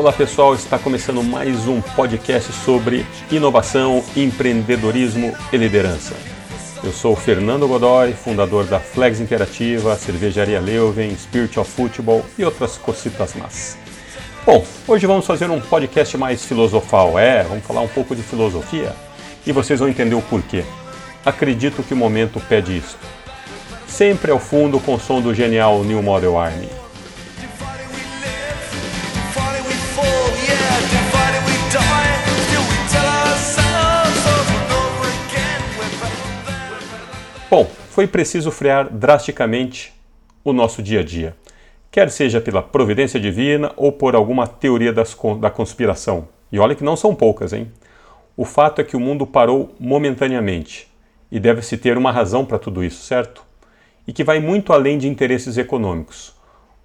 Olá pessoal, está começando mais um podcast sobre inovação, empreendedorismo e liderança. Eu sou Fernando Godoy, fundador da Flex Interativa, Cervejaria Leuven, Spirit of Football e outras cositas más. Bom, hoje vamos fazer um podcast mais filosofal, é, vamos falar um pouco de filosofia e vocês vão entender o porquê. Acredito que o momento pede isso. Sempre ao fundo com o som do genial New Model Army. Bom, foi preciso frear drasticamente o nosso dia a dia, quer seja pela providência divina ou por alguma teoria das, da conspiração. E olha que não são poucas, hein? O fato é que o mundo parou momentaneamente e deve-se ter uma razão para tudo isso, certo? E que vai muito além de interesses econômicos.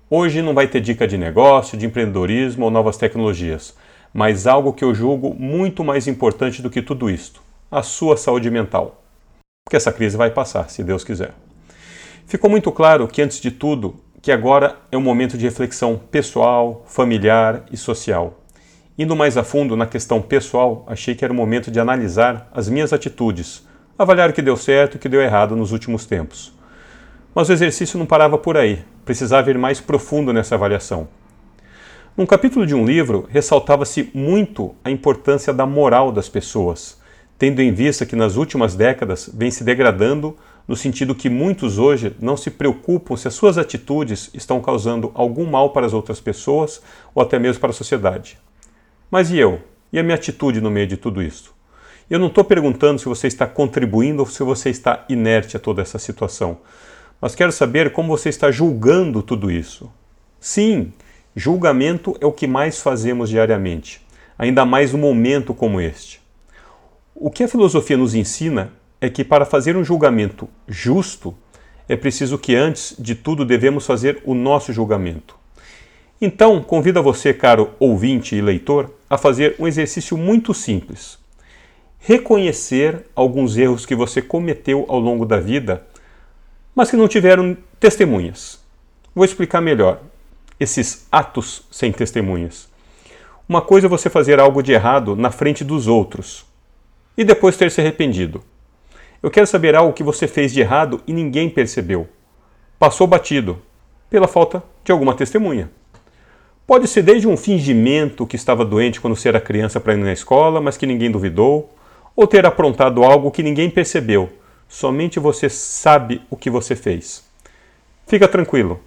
Hoje não vai ter dica de negócio, de empreendedorismo ou novas tecnologias, mas algo que eu julgo muito mais importante do que tudo isto: a sua saúde mental porque essa crise vai passar, se Deus quiser. Ficou muito claro que, antes de tudo, que agora é um momento de reflexão pessoal, familiar e social. Indo mais a fundo na questão pessoal, achei que era o momento de analisar as minhas atitudes, avaliar o que deu certo e o que deu errado nos últimos tempos. Mas o exercício não parava por aí, precisava ir mais profundo nessa avaliação. Num capítulo de um livro, ressaltava-se muito a importância da moral das pessoas tendo em vista que nas últimas décadas vem se degradando no sentido que muitos hoje não se preocupam se as suas atitudes estão causando algum mal para as outras pessoas ou até mesmo para a sociedade. Mas e eu? E a minha atitude no meio de tudo isso? Eu não estou perguntando se você está contribuindo ou se você está inerte a toda essa situação, mas quero saber como você está julgando tudo isso. Sim, julgamento é o que mais fazemos diariamente, ainda mais num momento como este. O que a filosofia nos ensina é que para fazer um julgamento justo, é preciso que antes de tudo devemos fazer o nosso julgamento. Então, convido a você, caro ouvinte e leitor, a fazer um exercício muito simples. Reconhecer alguns erros que você cometeu ao longo da vida, mas que não tiveram testemunhas. Vou explicar melhor esses atos sem testemunhas. Uma coisa é você fazer algo de errado na frente dos outros, e depois ter se arrependido. Eu quero saber algo que você fez de errado e ninguém percebeu. Passou batido, pela falta de alguma testemunha. Pode ser desde um fingimento que estava doente quando você era criança para ir na escola, mas que ninguém duvidou, ou ter aprontado algo que ninguém percebeu, somente você sabe o que você fez. Fica tranquilo,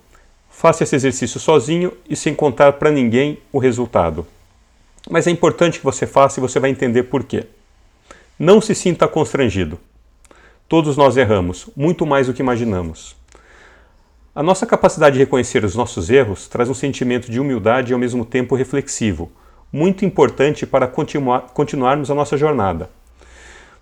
faça esse exercício sozinho e sem contar para ninguém o resultado. Mas é importante que você faça e você vai entender por quê. Não se sinta constrangido. Todos nós erramos, muito mais do que imaginamos. A nossa capacidade de reconhecer os nossos erros traz um sentimento de humildade e ao mesmo tempo reflexivo, muito importante para continuar, continuarmos a nossa jornada.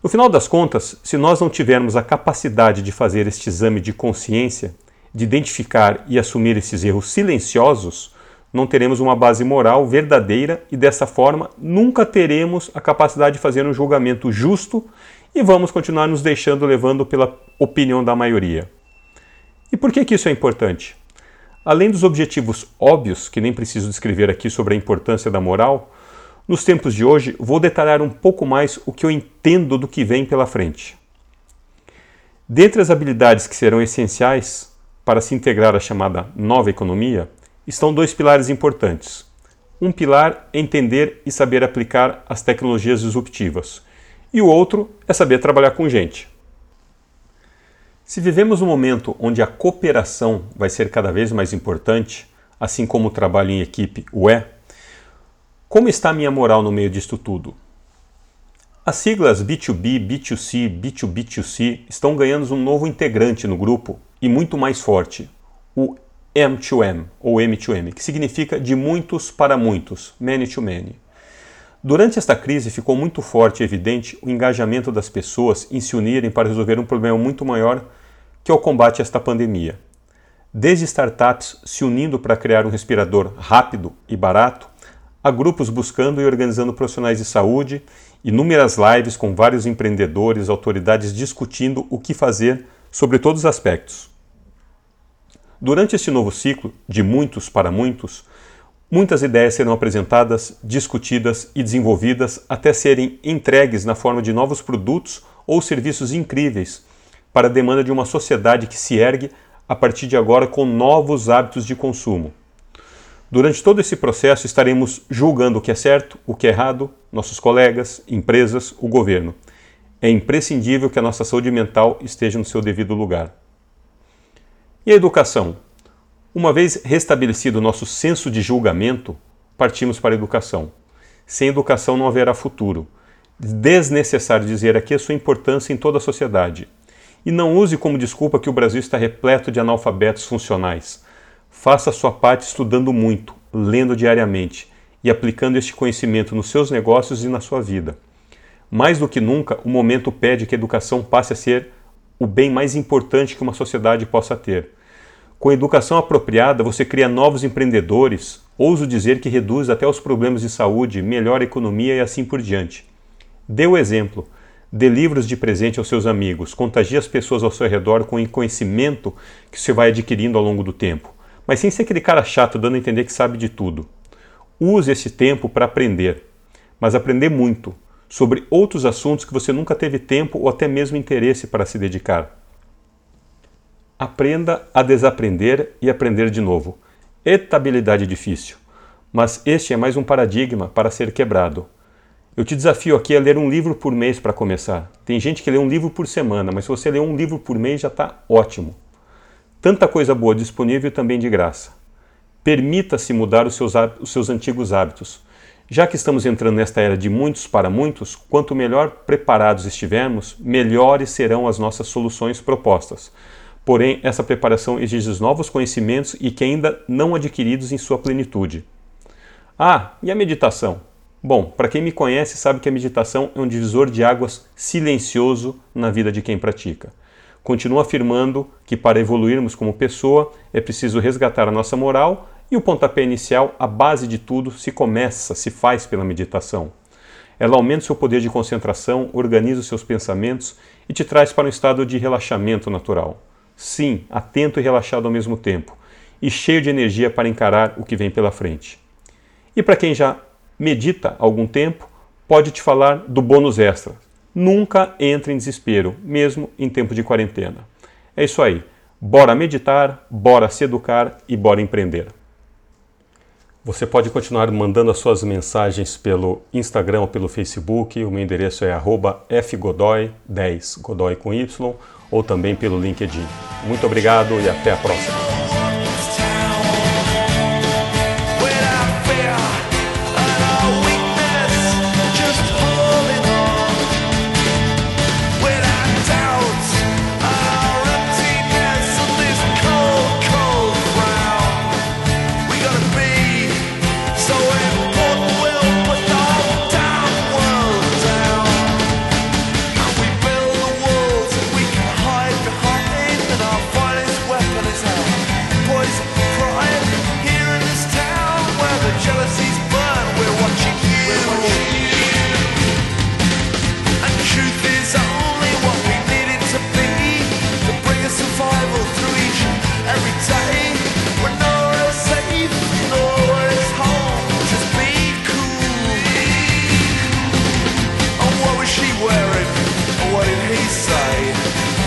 No final das contas, se nós não tivermos a capacidade de fazer este exame de consciência, de identificar e assumir esses erros silenciosos, não teremos uma base moral verdadeira e dessa forma nunca teremos a capacidade de fazer um julgamento justo e vamos continuar nos deixando levando pela opinião da maioria. E por que, que isso é importante? Além dos objetivos óbvios, que nem preciso descrever aqui sobre a importância da moral, nos tempos de hoje vou detalhar um pouco mais o que eu entendo do que vem pela frente. Dentre as habilidades que serão essenciais para se integrar à chamada nova economia, estão dois pilares importantes. Um pilar é entender e saber aplicar as tecnologias disruptivas, e o outro é saber trabalhar com gente. Se vivemos um momento onde a cooperação vai ser cada vez mais importante, assim como o trabalho em equipe o é, como está a minha moral no meio disto tudo? As siglas B2B, B2C, B2B2C estão ganhando um novo integrante no grupo e muito mais forte, o M2M ou M2M, que significa de muitos para muitos, many to many. Durante esta crise ficou muito forte e evidente o engajamento das pessoas em se unirem para resolver um problema muito maior que é o combate a esta pandemia. Desde startups se unindo para criar um respirador rápido e barato, a grupos buscando e organizando profissionais de saúde, inúmeras lives com vários empreendedores, autoridades discutindo o que fazer sobre todos os aspectos. Durante este novo ciclo, de muitos para muitos, Muitas ideias serão apresentadas, discutidas e desenvolvidas até serem entregues na forma de novos produtos ou serviços incríveis para a demanda de uma sociedade que se ergue a partir de agora com novos hábitos de consumo. Durante todo esse processo estaremos julgando o que é certo, o que é errado, nossos colegas, empresas, o governo. É imprescindível que a nossa saúde mental esteja no seu devido lugar. E a educação? Uma vez restabelecido o nosso senso de julgamento, partimos para a educação. Sem educação não haverá futuro. Desnecessário dizer aqui a sua importância em toda a sociedade. E não use como desculpa que o Brasil está repleto de analfabetos funcionais. Faça a sua parte estudando muito, lendo diariamente e aplicando este conhecimento nos seus negócios e na sua vida. Mais do que nunca, o momento pede que a educação passe a ser o bem mais importante que uma sociedade possa ter. Com educação apropriada, você cria novos empreendedores, ouso dizer que reduz até os problemas de saúde, melhora a economia e assim por diante. Dê o exemplo. Dê livros de presente aos seus amigos, contagie as pessoas ao seu redor com o conhecimento que você vai adquirindo ao longo do tempo, mas sem ser aquele cara chato dando a entender que sabe de tudo. Use esse tempo para aprender, mas aprender muito, sobre outros assuntos que você nunca teve tempo ou até mesmo interesse para se dedicar. Aprenda a desaprender e aprender de novo. Etabilidade difícil, mas este é mais um paradigma para ser quebrado. Eu te desafio aqui a ler um livro por mês para começar. Tem gente que lê um livro por semana, mas se você ler um livro por mês já está ótimo. Tanta coisa boa disponível também de graça. Permita-se mudar os seus, os seus antigos hábitos. Já que estamos entrando nesta era de muitos para muitos, quanto melhor preparados estivermos, melhores serão as nossas soluções propostas. Porém, essa preparação exige novos conhecimentos e que ainda não adquiridos em sua plenitude. Ah, e a meditação? Bom, para quem me conhece sabe que a meditação é um divisor de águas silencioso na vida de quem pratica. Continuo afirmando que para evoluirmos como pessoa é preciso resgatar a nossa moral e o pontapé inicial, a base de tudo, se começa, se faz pela meditação. Ela aumenta seu poder de concentração, organiza os seus pensamentos e te traz para um estado de relaxamento natural. Sim, atento e relaxado ao mesmo tempo, e cheio de energia para encarar o que vem pela frente. E para quem já medita algum tempo, pode te falar do bônus extra. Nunca entre em desespero, mesmo em tempo de quarentena. É isso aí. Bora meditar, bora se educar e bora empreender. Você pode continuar mandando as suas mensagens pelo Instagram ou pelo Facebook. O meu endereço é fgodoy10, Godoy com Y, ou também pelo LinkedIn. Muito obrigado e até a próxima. what did he say?